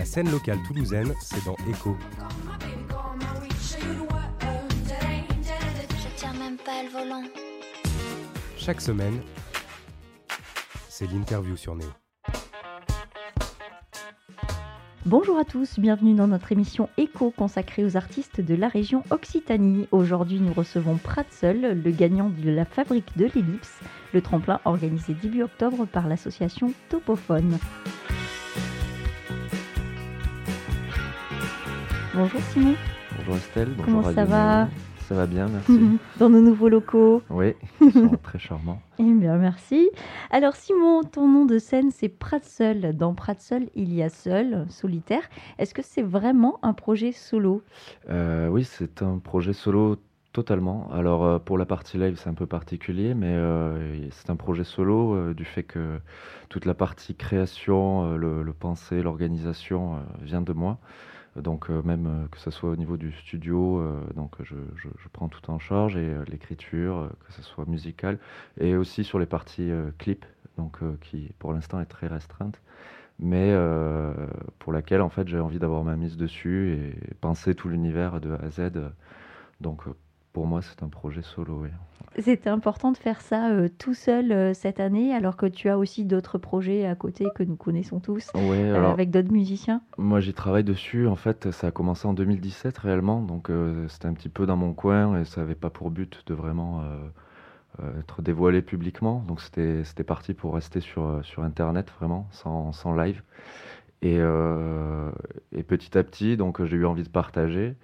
La scène locale toulousaine, c'est dans Echo. Je tiens même pas le volant. Chaque semaine, c'est l'interview sur Néo. Bonjour à tous, bienvenue dans notre émission Écho consacrée aux artistes de la région Occitanie. Aujourd'hui, nous recevons Pratseul, le gagnant de la fabrique de l'ellipse, le tremplin organisé début octobre par l'association Topophone. Bonjour Simon, Bonjour Estelle, bonjour Comment Radio ça va. Ça va bien, merci. dans nos nouveaux locaux. oui, ils sont très charmants. Eh bien, merci. Alors, Simon, ton nom de scène, c'est Pratseul. Dans Pratseul, il y a seul, solitaire. Est-ce que c'est vraiment un projet solo? Euh, oui, c'est un projet solo totalement. Alors euh, pour la partie live, c'est un peu particulier, mais euh, c'est un projet solo euh, du fait que toute la partie création, euh, le, le penser, l'organisation vient de moi. Donc euh, même euh, que ce soit au niveau du studio, euh, donc je, je- prends tout en charge et l'écriture, que ce soit musical, et aussi sur les parties clips, donc qui pour l'instant est très restreinte, mais pour laquelle en fait j'ai envie d'avoir ma mise dessus et penser tout l'univers de A à Z. Donc pour moi c'est un projet solo. oui. C'était important de faire ça euh, tout seul euh, cette année, alors que tu as aussi d'autres projets à côté que nous connaissons tous, euh, avec d'autres musiciens. moi j'y travaille dessus. En fait, ça a commencé en 2017 réellement, donc c'était un petit peu dans mon coin et ça n'avait pas pour but de vraiment être dévoilé publiquement. Donc c'était parti pour rester sur sur internet vraiment, sans, sans live. Et, euh, et petit à petit, donc j'ai eu envie de partager.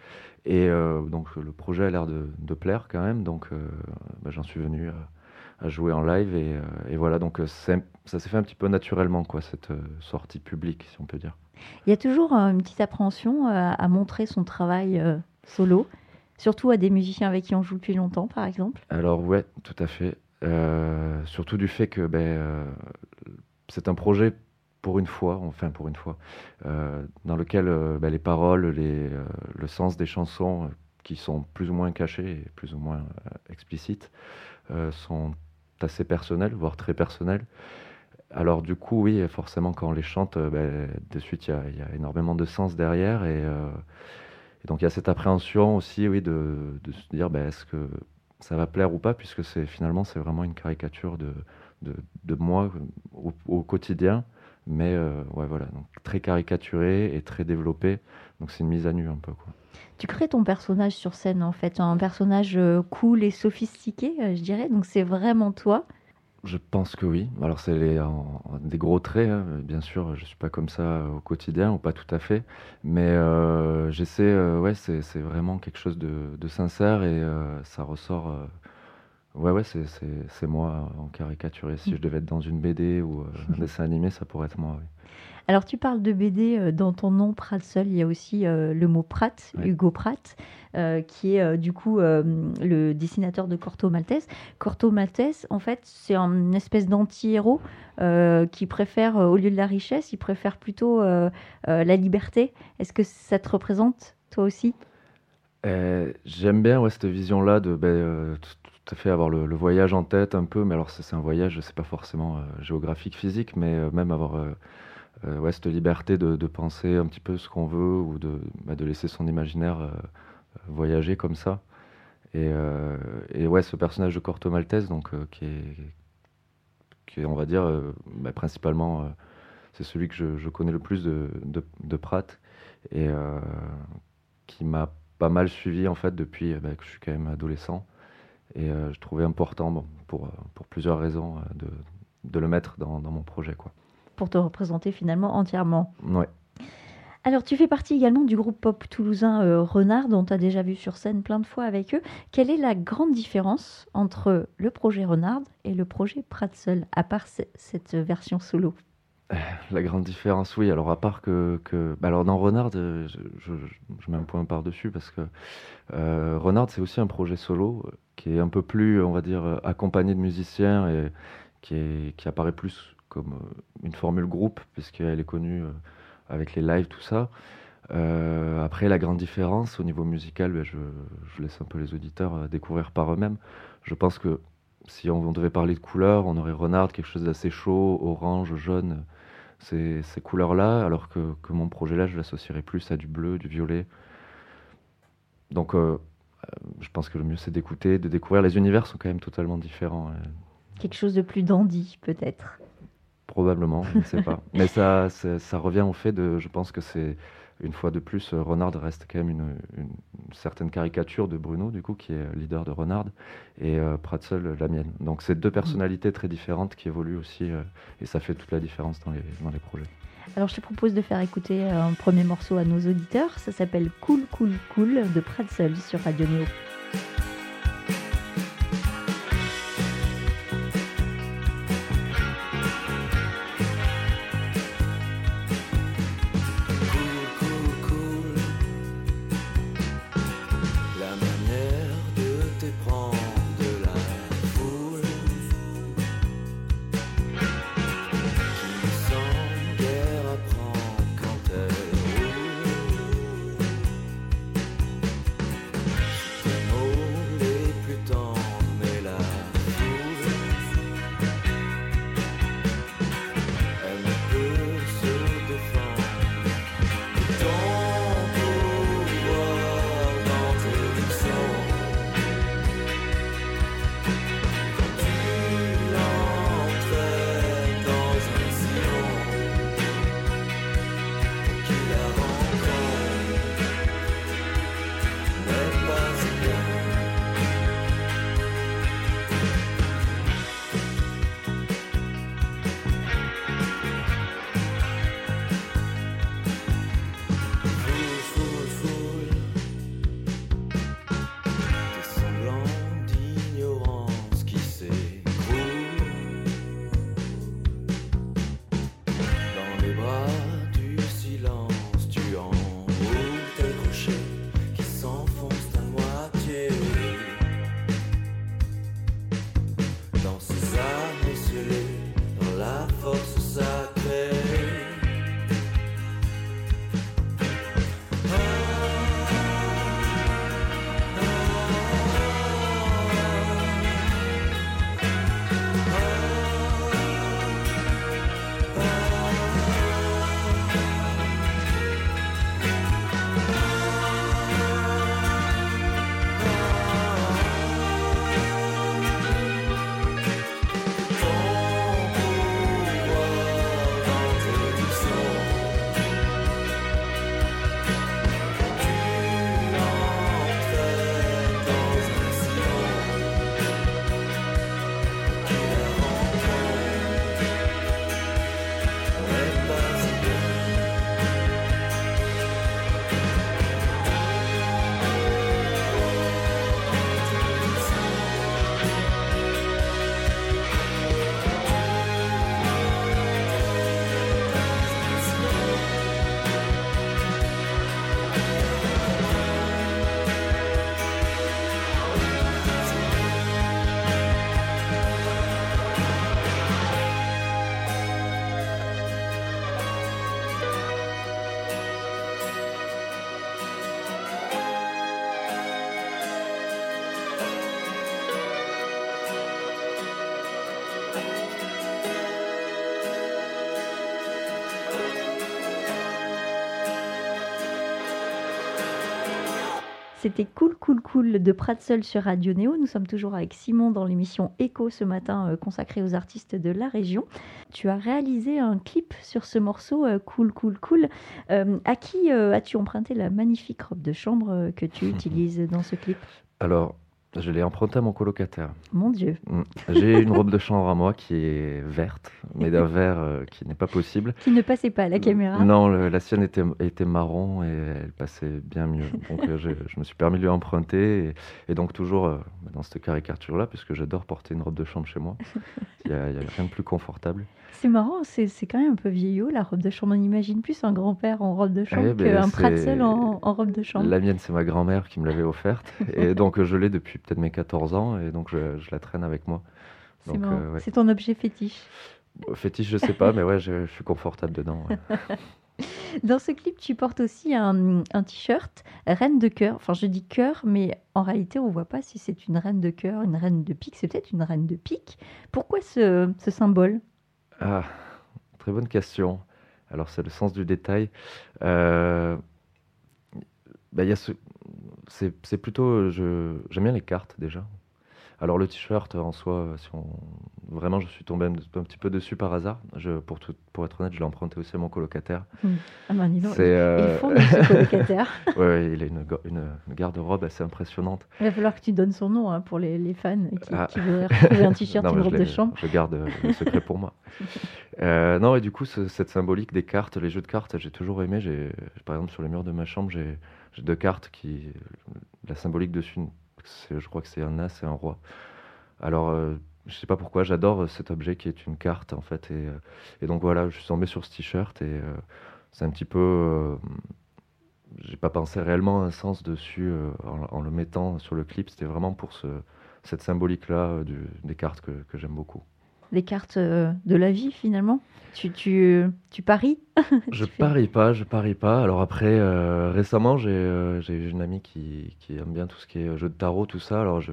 Et euh, donc le projet a l'air de, de plaire quand même. Donc euh, bah, j'en suis venu à, à jouer en live et, et voilà. Donc ça s'est fait un petit peu naturellement quoi cette sortie publique, si on peut dire. Il y a toujours une petite appréhension à montrer son travail solo, surtout à des musiciens avec qui on joue depuis longtemps, par exemple. Alors ouais, tout à fait. Surtout du fait que ben, c'est un projet pour une fois, enfin pour une fois, euh, dans lequel euh, ben, les paroles, les, euh, le sens des chansons, qui sont plus ou moins cachés et plus ou moins explicites, sont assez personnels, voire très personnels. Alors du coup, oui, forcément, quand on les chante, ben, de suite, il y a, énormément de sens derrière. Et, donc, il y a cette appréhension aussi, oui, de, se dire, ben, est-ce que ça va plaire ou pas, puisque finalement, c'est vraiment une caricature de, de, moi au quotidien. Mais euh, ouais, voilà, donc très caricaturé et très développé. Donc, c'est une mise à nu un peu, quoi. Tu crées ton personnage sur scène, en fait, un personnage euh, cool et sophistiqué, euh, je dirais. Donc c'est vraiment toi. Je pense que oui. Alors c'est des gros traits, hein. bien sûr. Je suis pas comme ça au quotidien, ou pas tout à fait. Mais euh, j'essaie. euh, ouais, c'est vraiment quelque chose de, de sincère et ça ressort. Ouais, ouais, c'est moi en caricaturé. Si je devais être dans une BD ou euh, un dessin animé, ça pourrait être moi. oui. Alors tu parles de BD euh, dans ton nom Pratseul, il y a aussi euh, le mot Pratt. Hugo Pratt, euh, qui est du coup le dessinateur de Corto Maltese. Corto Maltese, en fait, c'est une espèce d'anti-héros qui préfère, au lieu de la richesse, il préfère plutôt la liberté. Est-ce que ça te représente, toi aussi? J'aime bien ouais, cette vision-là de ben, tout, à fait avoir le, voyage en tête un peu, mais alors c'est un voyage, c'est pas forcément euh, géographique, physique, mais euh, même avoir euh, ouais, cette liberté de, penser un petit peu ce qu'on veut ou de, bah, de laisser son imaginaire voyager comme ça. Et, ouais, ce personnage de Corto Maltese, donc, qui, est, qui on va dire, bah, principalement, c'est celui que je, connais le plus de, de, Pratt et qui m'a pas mal suivi en fait depuis bah, que je suis quand même adolescent. Et euh, je trouvais important, bon, pour, euh, pour plusieurs raisons, euh, de, de le mettre dans, dans mon projet. Quoi. pour te représenter finalement entièrement Ouais. Alors, tu fais partie également du groupe pop toulousain euh, Renard, dont tu as déjà vu sur scène plein de fois avec eux. Quelle est la grande différence entre le projet Renard et le projet Pratseul, à part ce- cette version solo? La grande différence, oui. Alors, à part que. bah, alors, dans Renard, euh, je, mets un point par-dessus parce que euh, Renard, c'est aussi un projet solo euh, qui est un peu plus, on va dire, accompagné de musiciens et qui, apparaît plus comme une formule groupe, puisqu'elle est connue avec les lives, tout ça. Après, la grande différence au niveau musical, ben, je, laisse un peu les auditeurs découvrir par eux-mêmes. Je pense que si on, on devait parler de couleurs, on aurait Renard, quelque chose d'assez chaud, orange, jaune, ces, ces couleurs-là, alors que, que mon projet-là, je l'associerais plus à du bleu, du violet. Donc, euh, euh, je pense que le mieux, c'est d'écouter, de découvrir. Les univers sont quand même totalement différents. euh, Quelque chose de plus dandy, peut-être. Probablement, je ne sais pas. Mais ça, ça, ça revient au fait de, je pense que c'est, une fois de plus, euh, Renard reste quand même une, une certaine caricature de Bruno, du coup, qui est leader de Renard, et euh, Pratzel, la mienne. Donc c'est deux personnalités très différentes qui évoluent aussi, euh, et ça fait toute la différence dans les, dans les projets. Alors, je te propose de faire écouter un premier morceau à nos auditeurs. Ça s'appelle Cool, Cool, Cool de Pratzel sur Radio Néo. C'était Cool Cool Cool de Pratzel sur Radio Néo. Nous sommes toujours avec Simon dans l'émission Echo ce matin euh, consacrée aux artistes de la région. Tu as réalisé un clip sur ce morceau euh, Cool Cool Cool. Euh, à qui euh, as-tu emprunté la magnifique robe de chambre que tu utilises dans ce clip? Alors, je l'ai emprunté à mon colocataire. Mon Dieu, Mm. J'ai une robe de chambre à moi qui est verte, mais d'un vert euh, qui n'est pas possible. qui ne passait pas à la caméra. Non, le- la sienne était, était marron et elle passait bien mieux. Donc euh, je, je me suis permis de lui emprunter. Et, et donc toujours euh, dans cette caricature-là, puisque j'adore porter une robe de chambre chez moi. Il n'y a, a rien de plus confortable. C'est marrant, c'est c'est quand même un peu vieillot la robe de chambre. On imagine plus un grand-père en robe de chambre Eh qu'un Pratzel en, en robe de chambre. La mienne, c'est ma grand-mère qui me l'avait offerte. Et donc je l'ai depuis peut-être mes 14 ans. Et donc je, je la traîne avec moi. C'est euh, ouais. Ton objet fétiche. Fétiche, je sais pas, mais ouais, je, je suis confortable dedans. ouais. Dans ce clip, tu portes aussi un, un t-shirt reine de cœur. Enfin, je dis cœur, mais en réalité, on voit pas si c'est une reine de cœur, une reine de pique. C'est peut-être une reine de pique. Pourquoi ce, ce symbole? Ah, très bonne question. Alors c'est le sens du détail. Euh, bah, il y a ce... c'est, plutôt, j'aime bien les cartes déjà. Alors le t-shirt en soi, si on... vraiment je suis tombé un, un petit peu dessus par hasard. Je, pour, tout- pour être honnête, je l'ai emprunté aussi à mon colocataire. Ah ben, dis donc, euh, il faut ce colocataire. ouais, il a une, ga- une, une garde-robe assez impressionnante. Il va falloir que tu donnes son nom hein, pour les, les fans qui, Ah. qui voudraient retrouver un t-shirt, une robe de chambre. Je garde euh, le secret pour moi. Euh, non, et du coup, ce- cette symbolique des cartes, les jeux de cartes, j'ai toujours aimé. J'ai, par exemple, sur le mur de ma chambre, j'ai j'ai deux cartes qui. La symbolique dessus, je crois que c'est un as et un roi. Alors, euh, je sais pas pourquoi, j'adore euh, cet objet qui est une carte, en fait. Et, euh, et donc voilà, je suis tombé sur ce t-shirt et euh, c'est un petit peu. j'ai pas pensé réellement à un sens dessus en, le mettant sur le clip. C'était vraiment pour ce, cette symbolique-là des cartes que j'aime beaucoup. Les cartes euh, de la vie, finalement? Tu, tu, tu paries? Je Tu fais- parie pas, je parie pas. Alors après, euh, récemment, j'ai euh, une amie qui, qui aime bien tout ce qui est jeu de tarot, tout ça. Alors je,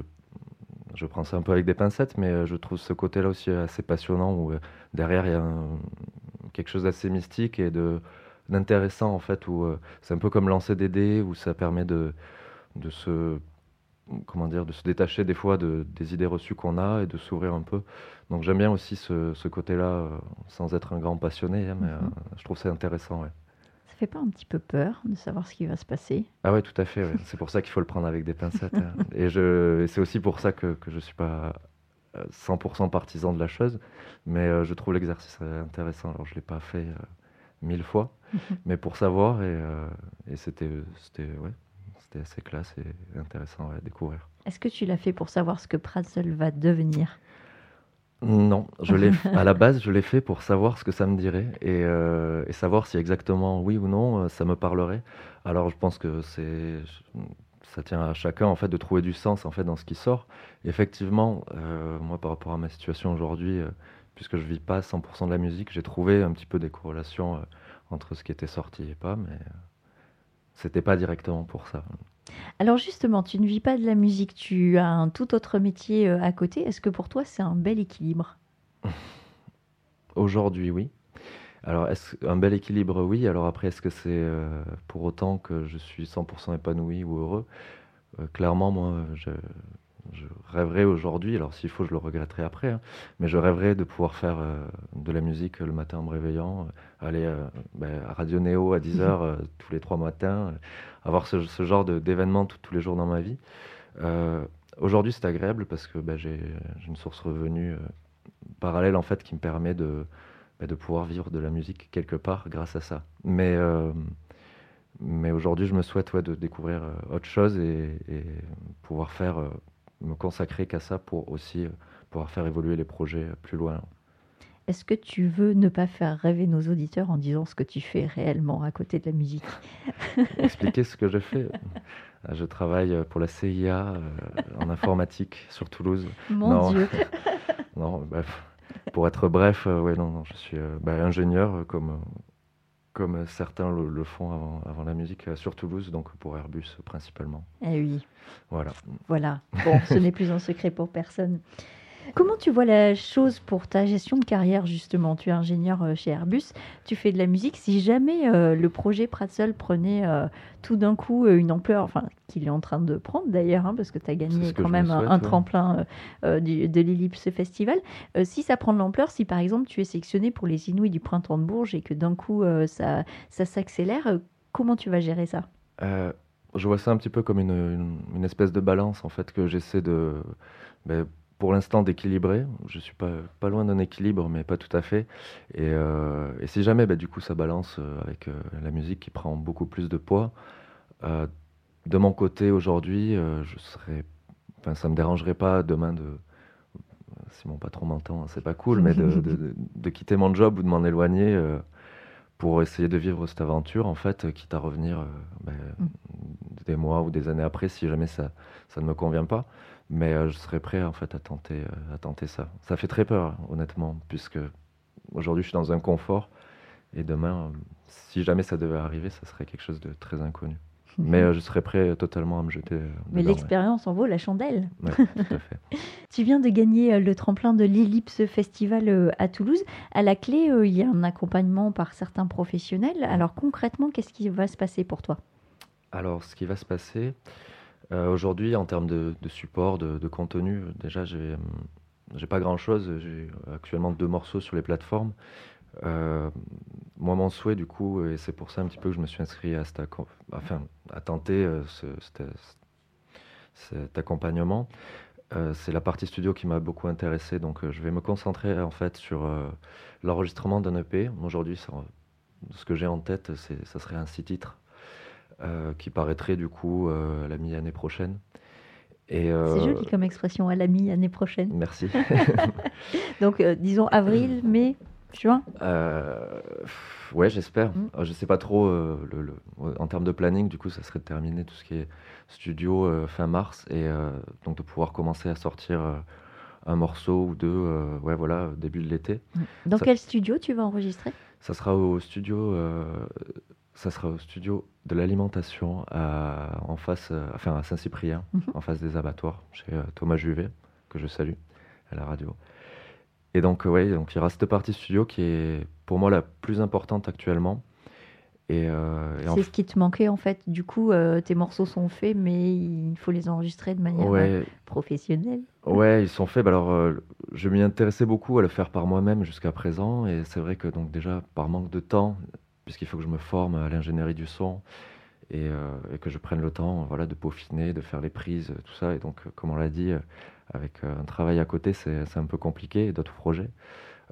je prends ça un peu avec des pincettes, mais euh, je trouve ce côté-là aussi assez passionnant où euh, derrière il y a un- quelque chose d'assez mystique et d'intéressant en fait. Où euh, c'est un peu comme lancer des dés, où ça permet de, de se comment dire, de se détacher des fois de, des idées reçues qu'on a et de s'ouvrir un peu. Donc j'aime bien aussi ce, ce côté-là, euh, sans être un grand passionné, hein, mais Mhm. euh, je trouve ça intéressant. Ouais. Ça fait pas un petit peu peur de savoir ce qui va se passer? Ah ouais, tout à fait. ouais. C'est pour ça qu'il faut le prendre avec des pincettes. hein. Et, et c'est aussi pour ça que, que je suis pas euh, 100% partisan de la chose, mais euh, je trouve l'exercice euh, intéressant. Alors je l'ai pas fait euh, mille fois, mais pour savoir et, euh, et c'était c'était ouais, c'était assez classe et intéressant à découvrir. Est-ce que tu l'as fait pour savoir ce que Pratzel va devenir? Non, je l'ai à la base, je l'ai fait pour savoir ce que ça me dirait et, euh, et savoir si exactement oui ou non euh, ça me parlerait. Alors je pense que c'est ça tient à chacun en fait de trouver du sens en fait dans ce qui sort. Effectivement, euh, moi par rapport à ma situation aujourd'hui, euh, puisque je vis pas 100% de la musique, j'ai trouvé un petit peu des corrélations entre ce qui était sorti et pas, mais c'était pas directement pour ça. Alors justement, tu ne vis pas de la musique, tu as un tout autre métier euh, à côté. Est-ce que pour toi c'est un bel équilibre? Aujourd'hui, oui. Alors, est-ce un bel équilibre, oui. Alors après, est-ce que c'est euh, pour autant que je suis 100% épanoui ou heureux? Euh, Clairement, moi, je, je rêverais aujourd'hui, alors s'il faut, je le regretterai après, hein, mais je rêverais de pouvoir faire euh, de la musique le matin en me réveillant, euh, aller euh, ben, à Radio Néo à 10h tous les trois matins, avoir ce, ce genre d'événements tous- les jours dans ma vie. Aujourd'hui, c'est agréable parce que ben, j'ai une source revenu euh, parallèle en fait qui me permet de, bah, de pouvoir vivre de la musique quelque part grâce à ça. Mais, mais aujourd'hui, je me souhaite ouais, de découvrir autre chose et, et pouvoir faire, euh, me consacrer qu'à ça pour aussi euh, pouvoir faire évoluer les projets euh, plus loin. Est-ce que tu veux ne pas faire rêver nos auditeurs en disant ce que tu fais réellement à côté de la musique? Expliquer ce que je fais. Euh, Je travaille pour la CIA euh, en informatique sur Toulouse. Mon Non. Dieu Non, bref. Pour être bref, euh, ouais, non, non, je suis euh, bah, ingénieur euh, comme, euh, comme certains le, le font avant, avant la musique euh, sur Toulouse, donc pour Airbus principalement. Eh oui, Voilà. voilà. Bon, ce n'est plus un secret pour personne. Comment tu vois la chose pour ta gestion de carrière, justement? Tu es ingénieur euh, chez Airbus, tu fais de la musique. Si jamais euh, le projet Pratzel prenait euh, tout d'un coup une ampleur, enfin, qu'il est en train de prendre d'ailleurs, hein, parce que tu as gagné quand même me un, souhaite, un ouais. tremplin euh, du- de l'Ellipse Festival, si ça prend de l'ampleur, si par exemple tu es sélectionné pour les Inouïs du Printemps de Bourges et que d'un coup ça, ça s'accélère, comment tu vas gérer ça? Je vois ça un petit peu comme une, une- une espèce de balance en fait que j'essaie de, ben, pour l'instant d'équilibrer. Je suis pas, loin d'un équilibre, mais pas tout à fait. Et, euh, si jamais, ben, du coup, ça balance euh, avec euh, la musique qui prend beaucoup plus de poids. de mon côté aujourd'hui, je serais, enfin, ça me dérangerait pas demain de, si mon patron m'entend, c'est pas cool, mais de quitter mon job ou de m'en éloigner. Pour essayer de vivre cette aventure, en fait, euh, quitte à revenir euh, ben, Mm. des mois ou des années après, si jamais ça, ça ne me convient pas. Mais euh, je serais prêt, en fait, à tenter, à tenter ça. Ça fait très peur, honnêtement, puisque aujourd'hui, je suis dans un confort. Et demain, si jamais ça devait arriver, ça serait quelque chose de très inconnu. Mais euh, je serais prêt totalement à me jeter. euh, Mais l'expérience en vaut la chandelle. ouais. Tout à fait. Tu viens de gagner euh, le tremplin de l'Ellipse Festival euh, à Toulouse. À la clé, euh, il y a un accompagnement par certains professionnels. Alors concrètement, qu'est-ce qui va se passer pour toi? Alors, ce qui va se passer euh, aujourd'hui en termes de, de support, de, de contenu, euh, déjà, j'ai j'ai pas grand-chose. J'ai actuellement deux morceaux sur les plateformes. Euh, moi, mon souhait, du coup, et c'est pour ça un petit peu que je me suis inscrit à, cette acco- enfin, à tenter euh, ce- cet, cet accompagnement, euh, c'est la partie studio qui m'a beaucoup intéressé. Donc, euh, je vais me concentrer en fait sur euh, l'enregistrement d'un EP. Aujourd'hui, ce que j'ai en tête, ça serait un six titres euh, qui paraîtrait du coup euh, à la mi-année prochaine. C'est euh, joli comme expression à la mi-année prochaine. Merci. Donc euh, disons avril, mai, juin. Euh, ouais, j'espère. Mm. Euh, Je sais pas trop. euh, le, le- en termes de planning, du coup, ça serait de terminer tout ce qui est studio euh, fin mars et euh, donc de pouvoir commencer à sortir un morceau ou deux. ouais, voilà, début de l'été. Dans Ça- quel studio tu vas enregistrer? Ça sera au studio. ça sera au studio de l'alimentation à- en face, enfin à Saint-Cyprien, Mhm. en face des abattoirs, chez Thomas Juvet, que je salue à la radio. Et donc, euh, ouais, donc il y aura cette partie studio qui est pour moi la plus importante actuellement. Et, euh, et en C'est ce qui te manquait en fait. Du coup, euh, tes morceaux sont faits, mais il faut les enregistrer de manière ouais, professionnelle. Ouais, ils sont faits. Bah alors, euh, je m'y intéressais beaucoup à le faire par moi-même jusqu'à présent, et c'est vrai que donc déjà par manque de temps, puisqu'il faut que je me forme à l'ingénierie du son et, et que je prenne le temps, voilà, de peaufiner, de faire les prises, tout ça. Et donc, comme on l'a dit, avec euh, un travail à côté, c'est un peu compliqué et d'autres projets.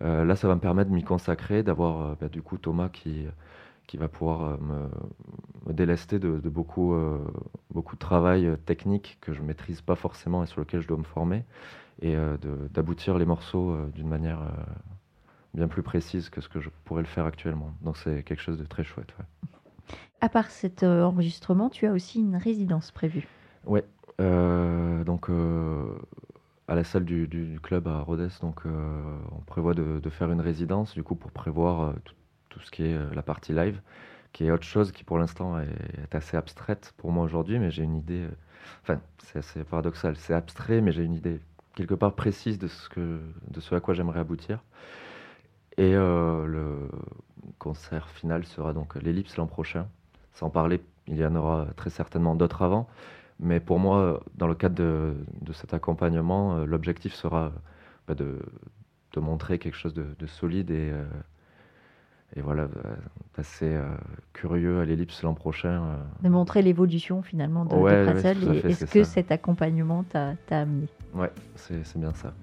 Euh, là, ça va me permettre de m'y consacrer, d'avoir euh, bah, du coup Thomas qui qui va pouvoir me, me délester de, de beaucoup, euh, beaucoup de travail technique que je maîtrise pas forcément et sur lequel je dois me former, et euh, d'aboutir les morceaux d'une manière bien plus précise que ce que je pourrais le faire actuellement. Donc c'est quelque chose de très chouette. ouais. À part cet enregistrement, tu as aussi une résidence prévue. Euh, donc euh, à la salle du, club à Rodez, donc euh, on prévoit de, faire une résidence du coup pour prévoir euh, tout, ce qui est euh, la partie live, qui est autre chose qui pour l'instant est, assez abstraite pour moi aujourd'hui, mais j'ai une idée. euh, Enfin, c'est assez paradoxal, c'est abstrait, mais j'ai une idée quelque part précise de ce de ce à quoi j'aimerais aboutir. Et euh, le concert final sera donc l'Ellipse l'an prochain. Sans parler, il y en aura très certainement d'autres avant. Mais pour moi, dans le cadre de, de cet accompagnement, euh, l'objectif sera bah, de, de montrer quelque chose de, de solide et, euh, et voilà, assez euh, curieux à l'ellipse l'an prochain. euh. De montrer l'évolution finalement de, Ouais, Pretzel à et c'est que ça. cet accompagnement t'a amené? Ouais, c'est c'est bien ça.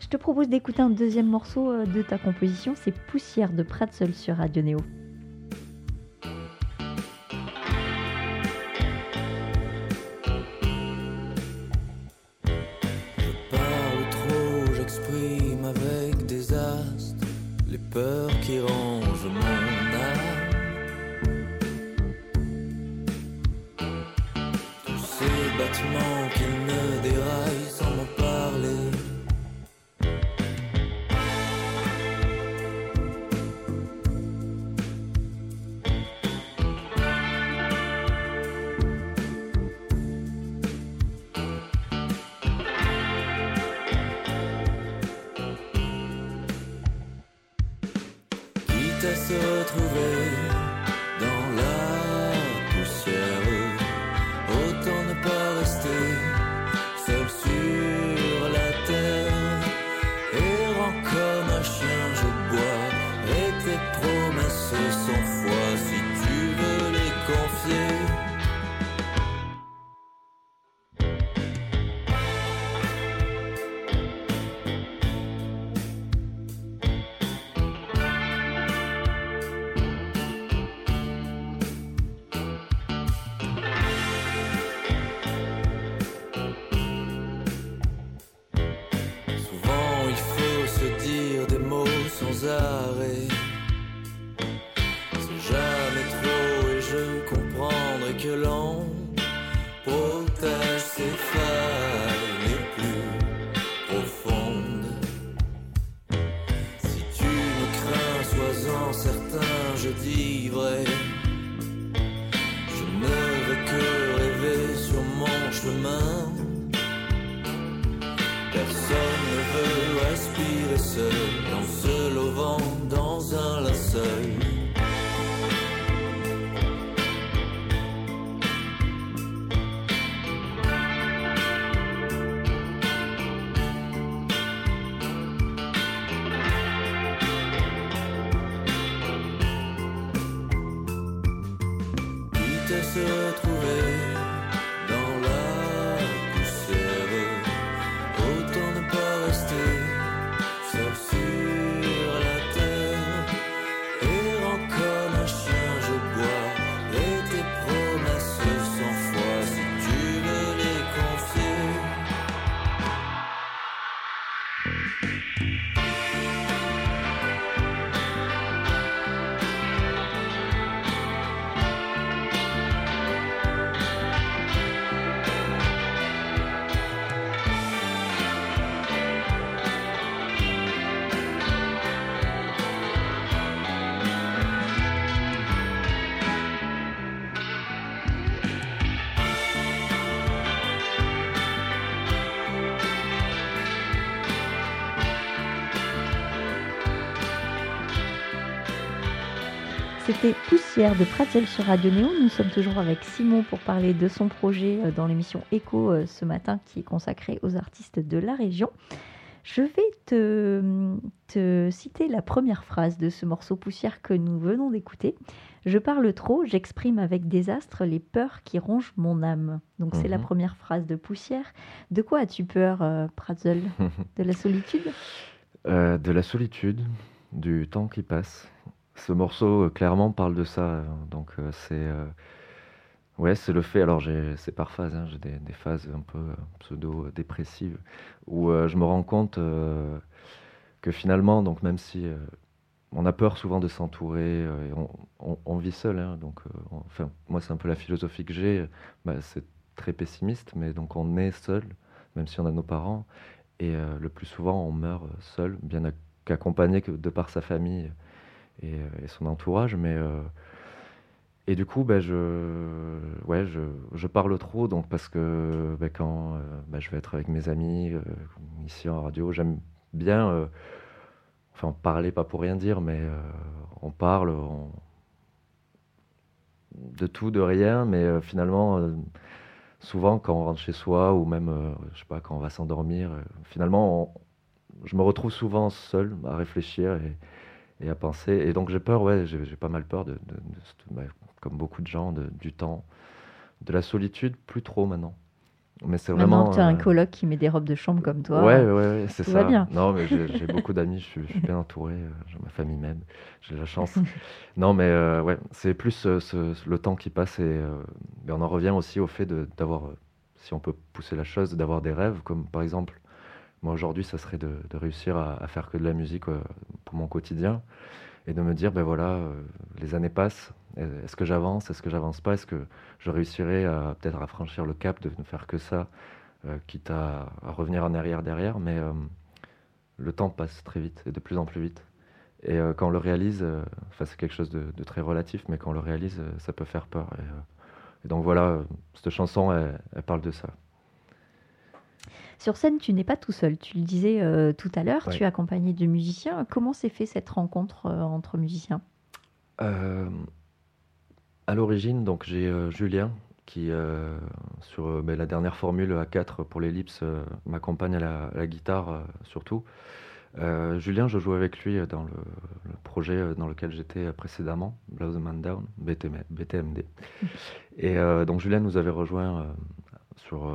Je te propose d'écouter un deuxième morceau euh, de ta composition, c'est Poussière de Pretzel sur Radio Néo. Se retrouver C'était Poussière de Pratzel sur Radio Néo. Nous sommes toujours avec Simon pour parler de son projet euh, dans l'émission Echo euh, ce matin qui est consacrée aux artistes de la région. Je vais te, te citer la première phrase de ce morceau Poussière que nous venons d'écouter. Je parle trop, j'exprime avec désastre les peurs qui rongent mon âme. Donc c'est la Mhm. première phrase de Poussière. De quoi as-tu peur, euh, Pratzel De la solitude? Euh, de la solitude, du temps qui passe. Ce morceau, euh, clairement, parle de ça. euh, Donc, euh, c'est. Ouais, c'est le fait. Alors, j'ai, c'est par phase. hein, j'ai des, phases un peu euh, pseudo-dépressives où je me rends compte que finalement, donc, même si on a peur souvent de s'entourer, on, vit seul. hein, donc, on- enfin, moi, c'est un peu la philosophie que j'ai. bah, c'est très pessimiste, mais donc, on est seul, même si on a nos parents. Et le plus souvent, on meurt seul, bien ac- qu'accompagné de par sa famille et, euh, et son entourage. Mais, euh, et du coup, ben, je, ouais, je, je parle trop, donc parce que ben, quand ben, je vais être avec mes amis ici en radio, j'aime bien, enfin parler, pas pour rien dire, mais on parle de tout, de rien, mais finalement, souvent quand on rentre chez soi ou même, je sais pas, quand on va s'endormir, finalement, je me retrouve souvent seul à réfléchir et à penser. Et donc j'ai peur, ouais, j'ai pas mal peur de, de- de ce- bah, comme beaucoup de gens, de- du temps, de la solitude, plus trop maintenant. Mais c'est vraiment. tu as un euh, coloc qui met des robes de chambre comme toi. Ouais, ouais, ouais, c'est ça. va bien. Non, mais j'ai beaucoup d'amis, je suis, je suis bien entouré, euh, j'ai ma famille même, j'ai la chance. non, mais euh, ouais, c'est plus euh, ce- le temps qui passe et, euh, et on en revient aussi au fait d'avoir, si on peut pousser la chose, d'avoir des rêves, comme par exemple, moi aujourd'hui, ça serait de, réussir à, faire que de la musique euh, pour mon quotidien et de me dire, ben voilà, euh, les années passent, est-ce que j'avance, est-ce que j'avance pas, est-ce que je réussirai peut-être à franchir le cap de ne faire que ça euh, quitte à, revenir en arrière derrière, mais euh, le temps passe très vite et de plus en plus vite. Et euh, quand on le réalise, euh, enfin c'est quelque chose de, très relatif, mais quand on le réalise, euh, ça peut faire peur. Et, euh, donc voilà, euh, cette chanson, elle parle de ça. Sur scène, tu n'es pas tout seul. Tu le disais euh, tout à l'heure, Ouais. tu es accompagné de musiciens. Comment s'est fait cette rencontre euh, entre musiciens? Euh, à l'origine, donc j'ai Julien qui, sur ben, la dernière formule A4 pour l'ellipse, m'accompagne à la, guitare surtout. Euh, Julien, je jouais avec lui dans le, le projet dans lequel j'étais précédemment, Blow the Man Down, BTM, BTMD. Et euh, donc Julien nous avait rejoint euh, sur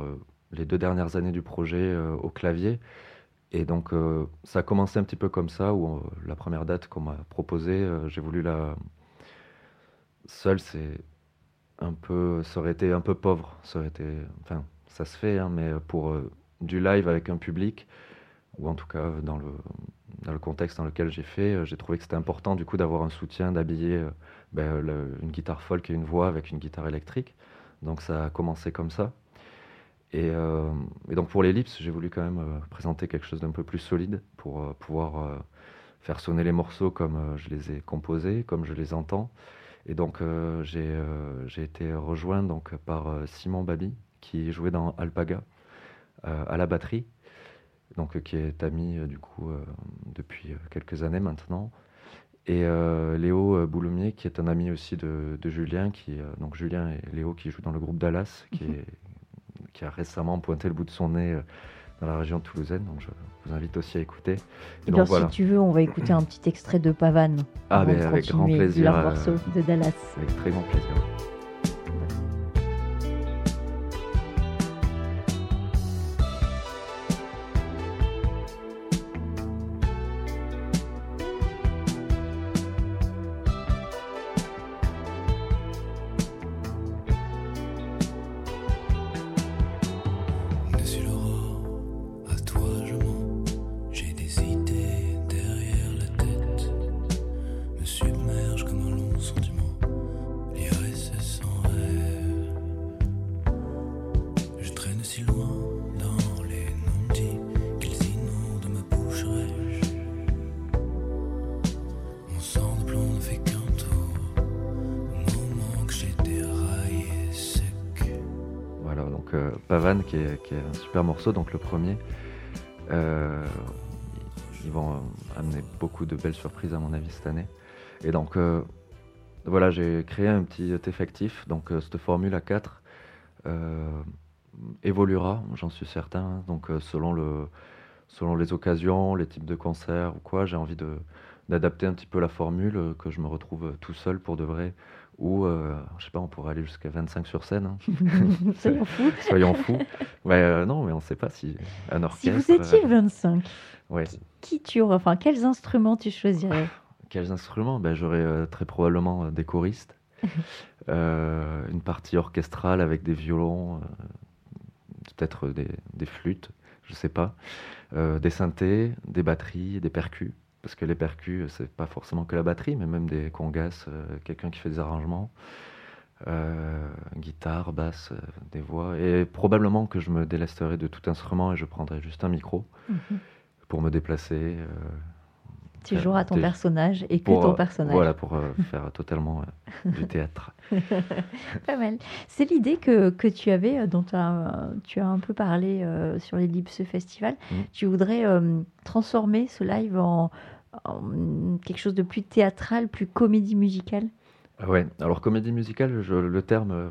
les deux dernières années du projet euh, au clavier. Et donc euh, ça a commencé un petit peu comme ça, où euh, la première date qu'on m'a proposée, j'ai voulu la... Seul, c'est un peu... Ça aurait été un peu pauvre. Ça aurait été... Enfin, ça se fait, hein, mais pour du live avec un public, ou en tout cas dans le, dans le contexte dans lequel j'ai fait, j'ai trouvé que c'était important du coup d'avoir un soutien, d'habiller ben, une guitare folk et une voix avec une guitare électrique. Donc ça a commencé comme ça. Et, euh, et donc pour l'ellipse, j'ai voulu quand même euh, présenter quelque chose d'un peu plus solide pour euh, pouvoir euh, faire sonner les morceaux comme euh, je les ai composés, comme je les entends. Et donc euh, j'ai euh, été rejoint donc par euh, Simon Babi qui jouait dans Alpaga euh, à la batterie. donc qui est ami du coup depuis quelques années maintenant. Et Léo Bouloumier, qui est un ami aussi de, Julien, qui, donc Julien et Léo qui jouent dans le groupe Dallas, qui, mhm. est, qui a récemment pointé le bout de son nez dans la région toulousaine. Donc je vous invite aussi à écouter. Et donc, si tu veux, on va écouter un petit extrait de Pavane. Ah, ben, avec grand plaisir. Morceau de Dallas. Avec très grand plaisir. Qui est, un super morceau, donc le premier. Euh, ils vont amener beaucoup de belles surprises à mon avis cette année. Et donc euh, voilà, j'ai créé un petit effectif. Donc euh, cette formule à 4 évoluera, j'en suis certain. Donc selon, le, selon les occasions, les types de concerts ou quoi, j'ai envie d'adapter un petit peu la formule, que je me retrouve tout seul pour de vrai ou euh, je sais pas, on pourrait aller jusqu'à 25 sur scène. Hein. Soyons fous. Soyons fous. Euh, non, mais on ne sait pas si un orchestre. Si vous étiez 25, euh, ouais. qui, tu aurais, enfin, quels instruments tu choisirais? Quels instruments? Ben, J'aurais très probablement des choristes, une partie orchestrale avec des violons, peut-être des, des, flûtes, je ne sais pas, des synthés, des batteries, des percus parce que les percus, c'est pas forcément que la batterie, mais même des congas, euh, quelqu'un qui fait des arrangements, euh, guitare, basse, euh, des voix. Et probablement que je me délesterai de tout instrument et je prendrai juste un micro mhm. pour me déplacer. Tu joueras ton personnage et que ton personnage. Voilà, pour faire totalement du théâtre. Pas mal. C'est l'idée que, que, tu avais, dont tu as un peu parlé sur l'Ellipse Festival. Mm. Tu voudrais transformer ce live en, quelque chose de plus théâtral, plus comédie musicale? Ah Ouais, alors comédie musicale, je, le terme, euh,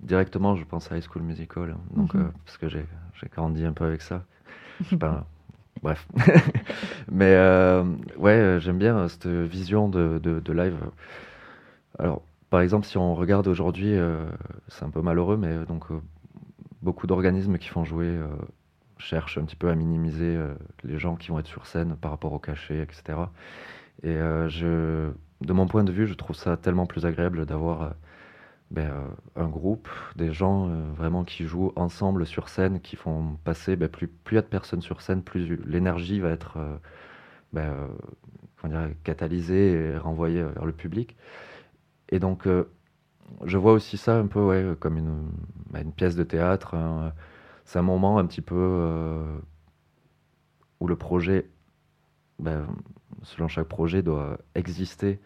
directement, je pense à High School Musical, hein. donc, mhm. euh, parce que j'ai grandi un peu avec ça. Bref. Mais euh, ouais, j'aime bien cette vision de, de, live. Alors, par exemple, si on regarde aujourd'hui, c'est un peu malheureux, mais donc beaucoup d'organismes qui font jouer cherche un petit peu à minimiser euh, les gens qui vont être sur scène par rapport au cachet, etc. Et euh, je, de mon point de vue, je trouve ça tellement plus agréable d'avoir euh, ben, un groupe, des gens vraiment qui jouent ensemble sur scène, qui font passer, ben, plus, il y a de personnes sur scène, plus l'énergie va être ben, catalysée et renvoyée vers le public. Et donc, je vois aussi ça un peu comme une, une pièce de théâtre c'est un moment un petit peu euh, où le projet, ben, selon chaque projet, doit exister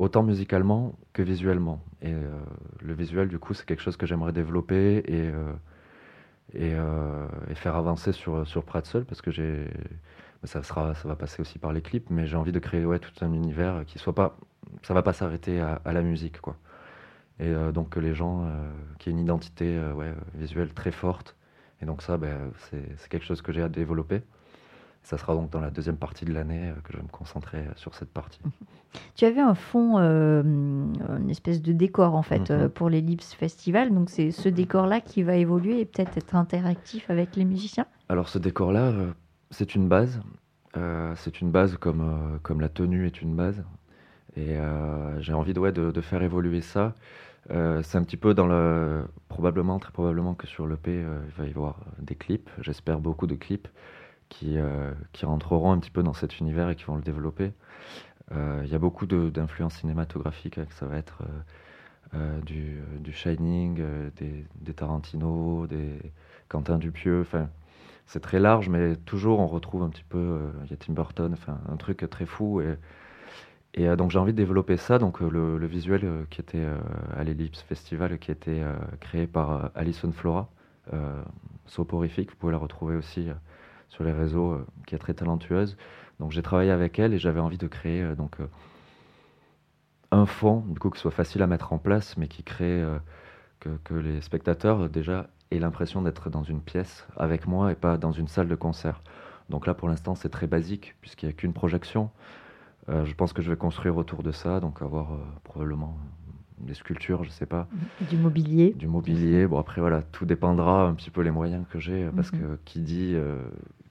autant musicalement que visuellement. Et euh, le visuel, du coup, c'est quelque chose que j'aimerais développer et, euh, et, faire avancer sur, sur Pratzel, parce que ben, ça, va passer aussi par les clips, mais j'ai envie de créer tout un univers qui soit pas... Ça va pas s'arrêter à, la musique, quoi. Et donc les gens, qui aient une identité ouais, visuelle très forte, et donc ça, ben, c'est quelque chose que j'ai à développer. Ça sera donc dans la deuxième partie de l'année euh, que je vais me concentrer euh, sur cette partie. Tu avais un fond, euh, une espèce de décor en fait mhm. pour l'Ellipse Festival. Donc c'est ce décor-là qui va évoluer et peut-être être interactif avec les musiciens? Alors ce décor-là, c'est une base. c'est une base comme, comme la tenue est une base. Et j'ai envie de, ouais, de, de, faire évoluer ça. C'est un petit peu dans le. Probablement, très probablement que sur l'EP, il va y avoir des clips. J'espère beaucoup de clips qui, euh, qui rentreront un petit peu dans cet univers et qui vont le développer. Il y a beaucoup d'influences cinématographiques, hein, ça va être du, du, Shining, des, des, Tarantino, des Quentin Dupieux. Enfin, c'est très large, mais toujours on retrouve un petit peu. Il y a Tim Burton, enfin, un truc très fou. Et, et euh, donc j'ai envie de développer ça, donc euh, le, visuel euh, qui était à l'Ellipse Festival, qui été créé par Alison Flora, soporifique, vous pouvez la retrouver aussi sur les réseaux, euh, qui est très talentueuse. Donc j'ai travaillé avec elle et j'avais envie de créer euh, donc, euh, un fond, du coup, qui soit facile à mettre en place, mais qui crée que, que les spectateurs, déjà, aient l'impression d'être dans une pièce avec moi et pas dans une salle de concert. Donc là, pour l'instant, c'est très basique, puisqu'il n'y a qu'une projection. Euh, je pense que je vais construire autour de ça, donc avoir euh, probablement des sculptures, je sais pas, Du mobilier. du mobilier. Bon, après, voilà, tout dépendra un petit peu les moyens que j'ai, parce Mhm. que qui dit, euh,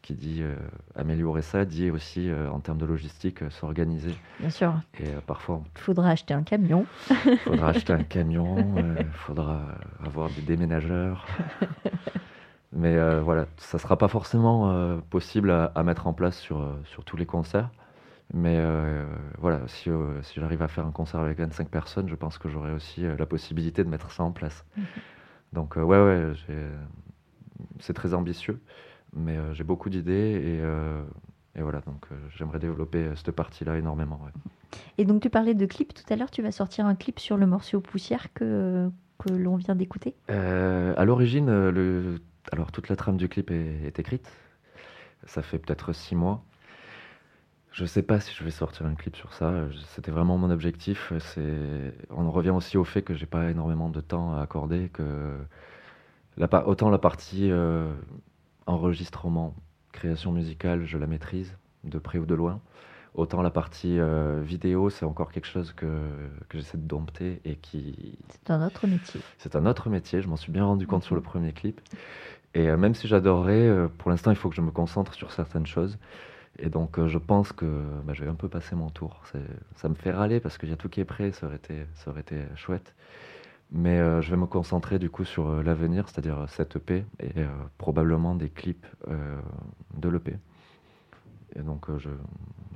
qui dit euh, améliorer ça, dit aussi, euh, en termes de logistique, euh, s'organiser. Bien sûr, Et euh, parfois, il faudra acheter un camion. il faudra acheter un camion, il faudra avoir des déménageurs. Mais voilà, ça ne sera pas forcément possible à, à mettre en place sur, sur tous les concerts. Mais voilà, si, si j'arrive à faire un concert avec 25 personnes, je pense que j'aurai aussi la possibilité de mettre ça en place. Mhm. Donc ouais, ouais, c'est très ambitieux, mais euh, j'ai beaucoup d'idées et, euh, et voilà, donc euh, j'aimerais développer cette partie-là énormément. ouais. Et donc tu parlais de clip tout à l'heure, tu vas sortir un clip sur le morceau Poussière que, que l'on vient d'écouter? À l'origine, le... alors toute la trame du clip est, est écrite. Ça fait peut-être six mois. Je sais pas si je vais sortir un clip sur ça. C'était vraiment mon objectif. C'est, on en revient aussi au fait que j'ai pas énormément de temps à accorder. Que la autant la partie euh, enregistrement, création musicale, je la maîtrise de près ou de loin. Autant la partie euh, vidéo, c'est encore quelque chose que, que j'essaie de dompter et qui, C'est un autre métier. c'est un autre métier, je m'en suis bien rendu compte sur le premier clip. Et euh, même si j'adorerais, euh, pour l'instant, il faut que je me concentre sur certaines choses. Et donc, je pense que bah, je vais un peu passer mon tour. Ça me fait râler parce qu'il y a tout qui est prêt, ça aurait été, ça aurait été chouette. Mais euh, je vais me concentrer du coup sur euh, l'avenir, c'est-à-dire cette EP et euh, probablement des clips euh, de l'EP. Et donc, euh, je ne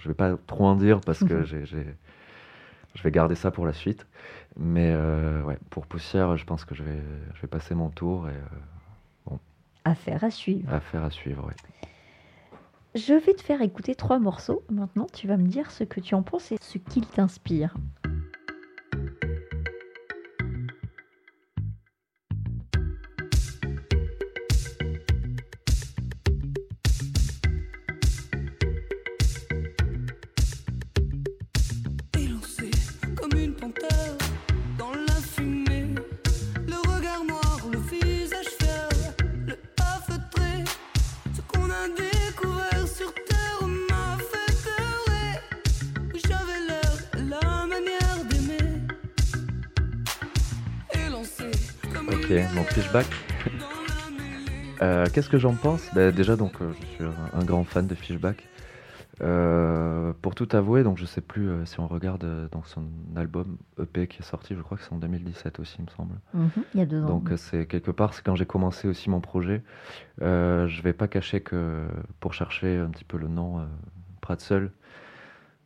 vais pas trop en dire parce que j'ai, j'ai- je vais garder ça pour la suite. Mais euh, ouais, pour Poussière, je pense que je vais, je vais passer mon tour et euh, Affaire à suivre. affaire à suivre. ouais. Je vais te faire écouter trois morceaux. Maintenant, tu vas me dire ce que tu en penses et ce qu'ils t'inspirent. Euh, Qu'est-ce que j'en pense? Ben, Déjà, donc, euh, je suis un, un grand fan de Fishback. Euh, pour tout avouer, donc je sais plus si on regarde donc son album EP qui est sorti, je crois que c'est en 2017 aussi, il me semble. Mhm, Il y a deux ans. Donc c'est quelque part, c'est quand j'ai commencé aussi mon projet. Je vais pas cacher que pour chercher un petit peu le nom Pratzel,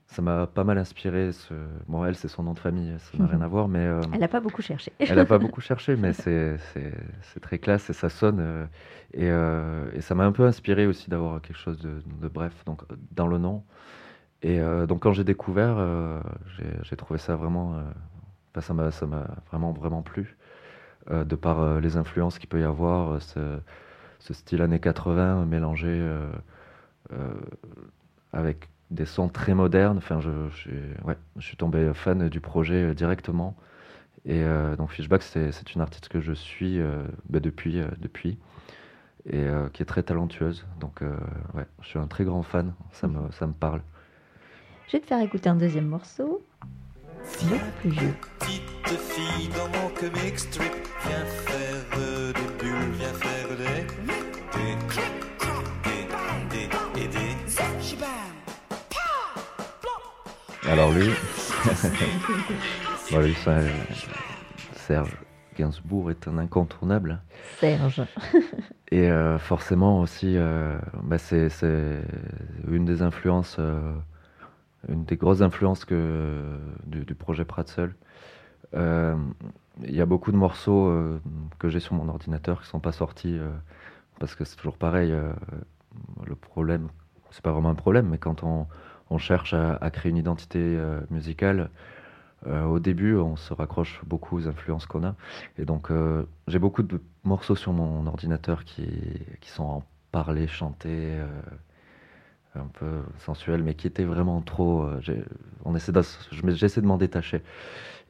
ça m'a pas mal inspiré. Ce... Bon, elle, c'est son nom de famille, ça n'a rien à voir, mais euh, Elle n'a pas beaucoup cherché. elle n'a pas beaucoup cherché, mais c'est très classe et ça sonne. euh, et, euh, et ça m'a un peu inspiré aussi d'avoir quelque chose de, de bref donc, dans le nom. Et donc quand j'ai découvert, j'ai- trouvé ça vraiment... enfin, ça m'a ça m'a vraiment, vraiment plu. de par les influences qu'il peut y avoir, ce, ce style années 80 mélangé avec des sons très modernes. Enfin, je, ouais, je suis tombé fan du projet euh, directement. Et euh, donc Fishback, c'est une artiste que je suis euh, bah, depuis, euh, depuis et euh, qui est très talentueuse. Donc euh, ouais, je suis un très grand fan, ça me, ça me parle. Je vais te faire écouter un deuxième morceau. Plus vieux. Petite fille dans mon comic strip, viens faire des bulles, viens faire des. Alors lui, bon, lui ça, Serge Gainsbourg est un incontournable. Serge. Et euh, forcément aussi, euh, bah, c'est une des influences, euh, une des grosses influences que, du, du projet Pratzel. Il y a beaucoup de morceaux que j'ai sur mon ordinateur qui sont pas sortis parce que c'est toujours pareil. le problème, c'est pas vraiment un problème, mais quand on, on cherche à, créer une identité euh, musicale, euh, au début, on se raccroche beaucoup aux influences qu'on a. Et donc, euh, j'ai beaucoup de morceaux sur mon ordinateur qui, sont en parler, chanter, un peu sensuel, mais qui était vraiment trop. on de- J'essaie de m'en détacher.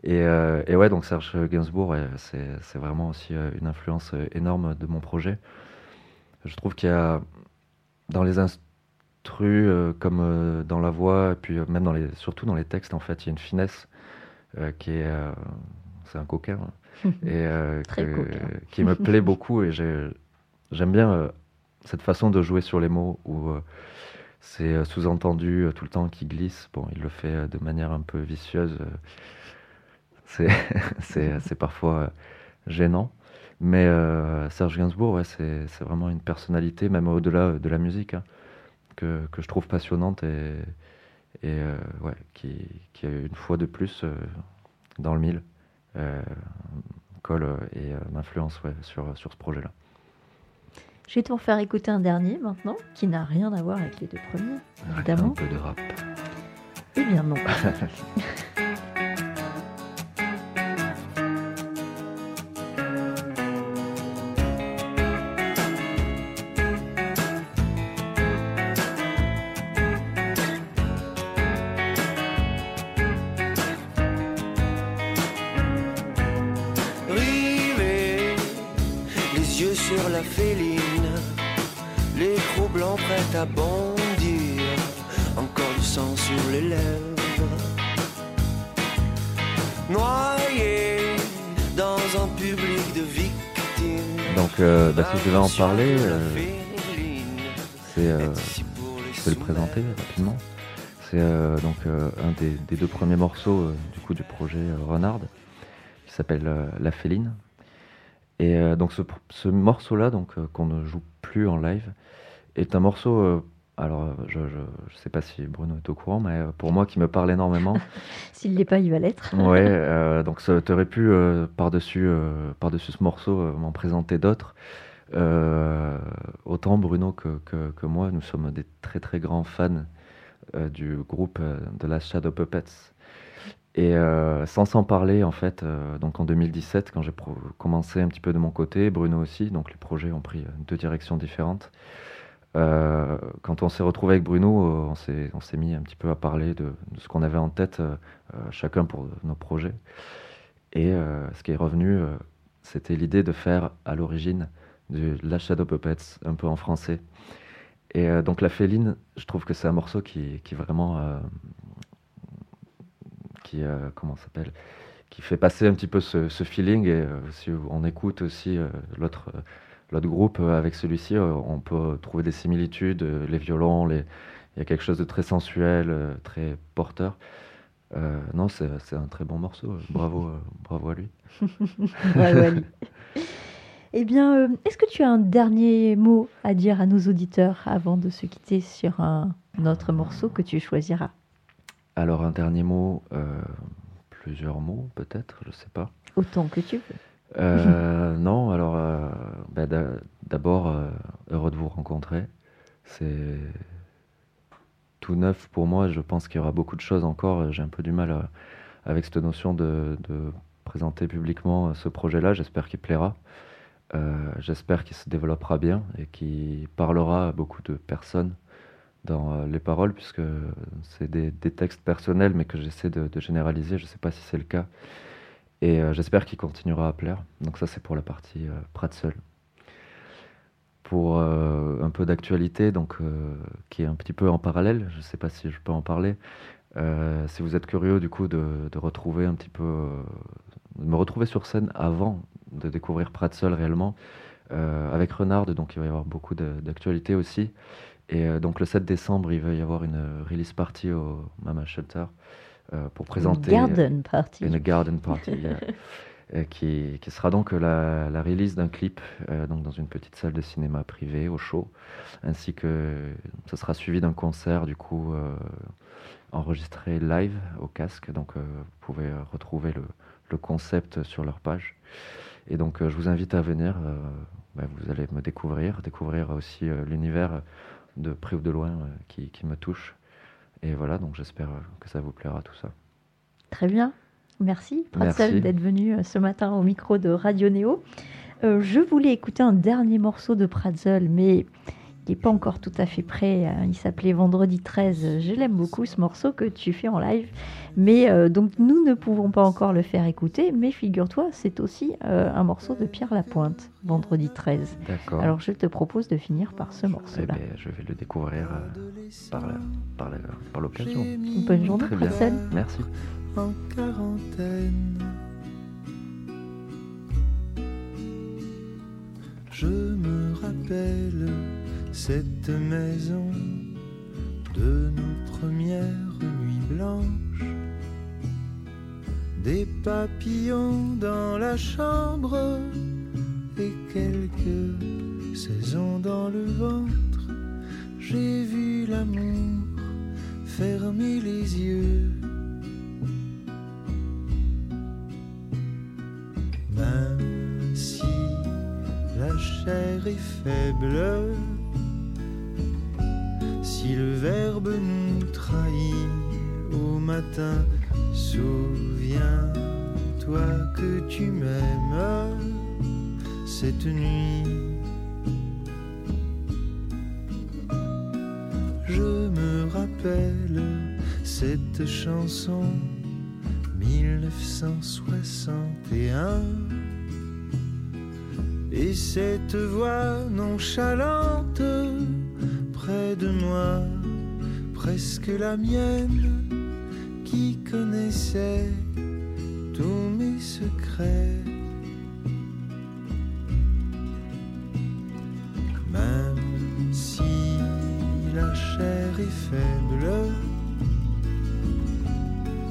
Et, ouais, donc Serge Gainsbourg, c'est vraiment aussi une influence énorme de mon projet. Je trouve qu'il y a dans les euh, comme euh, dans la voix, et puis euh, même dans les, surtout dans les textes, en fait, il y a une finesse qui est. c'est un coquin. hein, et Très que- coquin. qui me plaît beaucoup. Et j'ai- j'aime bien cette façon de jouer sur les mots où euh, c'est euh, sous-entendu euh, tout le temps qui glisse. Bon, il le fait de manière un peu vicieuse. c'est parfois gênant. Mais Serge Gainsbourg, ouais, c'est c'est vraiment une personnalité, même au-delà de la musique, hein, que, que je trouve passionnante et, et euh, ouais, qui, qui, une fois de plus, euh, dans le mille, euh, colle euh, et m'influence ouais, sur, sur ce projet-là. Je vais t'en faire écouter un dernier maintenant, qui n'a rien à voir avec les deux premiers, évidemment. Un peu de rap. Eh bien non. sur la féline, l'écrou blanc prêt à bondir, encore du sang sur les lèvres. Noyé dans un public de victimes. Donc, euh, bah, si je devais en parler, euh, c'est, euh, les je peux le présenter rapidement. C'est euh, donc euh, un des, des deux premiers morceaux euh, du coup du projet Renard, qui s'appelle La Féline. Et euh, donc ce, ce morceau-là, donc euh, qu'on ne joue plus en live, est un morceau. euh, alors, je, je sais pas si Bruno est au courant, mais euh, pour moi qui me parle énormément. S'il l'est pas, il va l'être. Ouais, euh, donc ça t'aurais pu euh, par-dessus euh, par-dessus ce morceau euh, m'en présenter d'autres. Euh, autant Bruno que, que, que moi, nous sommes des très très grands fans euh, du groupe euh, de la Shadow Puppets. Et euh, sans s'en parler, en fait, euh, donc en 2017, quand j'ai commencé un petit peu de mon côté, Bruno aussi, donc les projets ont pris euh, deux directions différentes. Quand on s'est retrouvé avec Bruno, on s'est mis un petit peu à parler de, ce qu'on avait en tête, chacun pour nos projets. Et ce qui est revenu, c'était l'idée de faire à l'origine de la Shadow Puppets, un peu en français. Et donc la féline, je trouve que c'est un morceau qui, qui vraiment, qui euh, comment s'appelle, qui fait passer un petit peu ce, ce feeling. Et euh, si on écoute aussi euh, l'autre l'autre groupe avec celui-ci, on peut trouver des similitudes, les violons, les... il y a quelque chose de très sensuel, très porteur. Euh, non, c'est un très bon morceau. Bravo, bravo à lui. Bravo, Ali. Eh bien, est-ce que tu as un dernier mot à dire à nos auditeurs avant de se quitter sur un autre morceau que tu choisiras? Alors un dernier mot, euh, plusieurs mots peut-être, je sais pas. Autant que tu veux. Euh, non, alors euh, bah, d'a- d'abord heureux de vous rencontrer. C'est tout neuf pour moi. Je pense qu'il y aura beaucoup de choses encore. J'ai un peu du mal avec cette notion de, de présenter publiquement ce projet-là. J'espère qu'il plaira. Euh, J'espère qu'il se développera bien et qu'il parlera à beaucoup de personnes dans euh, les paroles, puisque c'est des, textes personnels, mais que j'essaie de, généraliser. Je ne sais pas si c'est le cas. Et euh, j'espère qu'il continuera à plaire. Donc ça, c'est pour la partie euh, Pratseul. Pour euh, un peu d'actualité, donc qui est un petit peu en parallèle, je ne sais pas si je peux en parler. Si vous êtes curieux du coup de, retrouver un petit peu, me retrouver sur scène avant de découvrir Pratseul réellement, avec Renard, donc il va y avoir beaucoup d'actualité aussi. Et euh, donc le 7 décembre, il va y avoir une release party au Mama Shelter euh, pour présenter Garden Party. une garden party. Euh, qui, qui sera donc la, la release d'un clip euh, donc dans une petite salle de cinéma privée au chaud ainsi que ce sera suivi d'un concert du coup euh, enregistré live au casque donc euh, vous pouvez euh, retrouver le, le concept sur leur page et donc euh, je vous invite à venir euh, bah, vous allez me découvrir découvrir aussi euh, l'univers de près ou de loin euh, qui, qui me touche et voilà donc j'espère euh, que ça vous plaira tout ça Très bien. Merci, Pratzel, d'être venu euh, ce matin au micro de Radio Néo. Euh, je voulais écouter un dernier morceau de Pratzel, mais qui n'est pas encore tout à fait prêt. Euh, il s'appelait Vendredi 13. Je l'aime beaucoup ce morceau que tu fais en live. Mais euh, donc nous ne pouvons pas encore le faire écouter. Mais figure-toi, c'est aussi euh, un morceau de Pierre Lapointe, Vendredi 13. D'accord. Alors je te propose de finir par ce Eh morceau-là. ben, je vais le découvrir euh, par la- par la- par l'occasion. Bonne journée, Très bien. Merci. en quarantaine. Je me rappelle cette maison de nos premières nuits blanches. Des papillons dans la chambre et quelques saisons dans le ventre. J'ai vu l'amour fermer les yeux. Même si la chair est faible, si le verbe nous trahit au matin, souviens-toi que tu m'aimes cette nuit. Je me rappelle cette chanson 1961 et cette voix nonchalante près de moi, presque la mienne, qui connaissait tous mes secrets. Même si la chair est faible,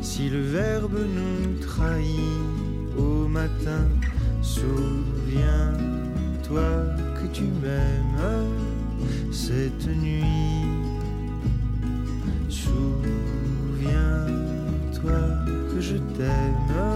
si le verbe nous trahit au matin, souviens-toi que tu m'aimes cette nuit. Souviens-toi que je t'aime.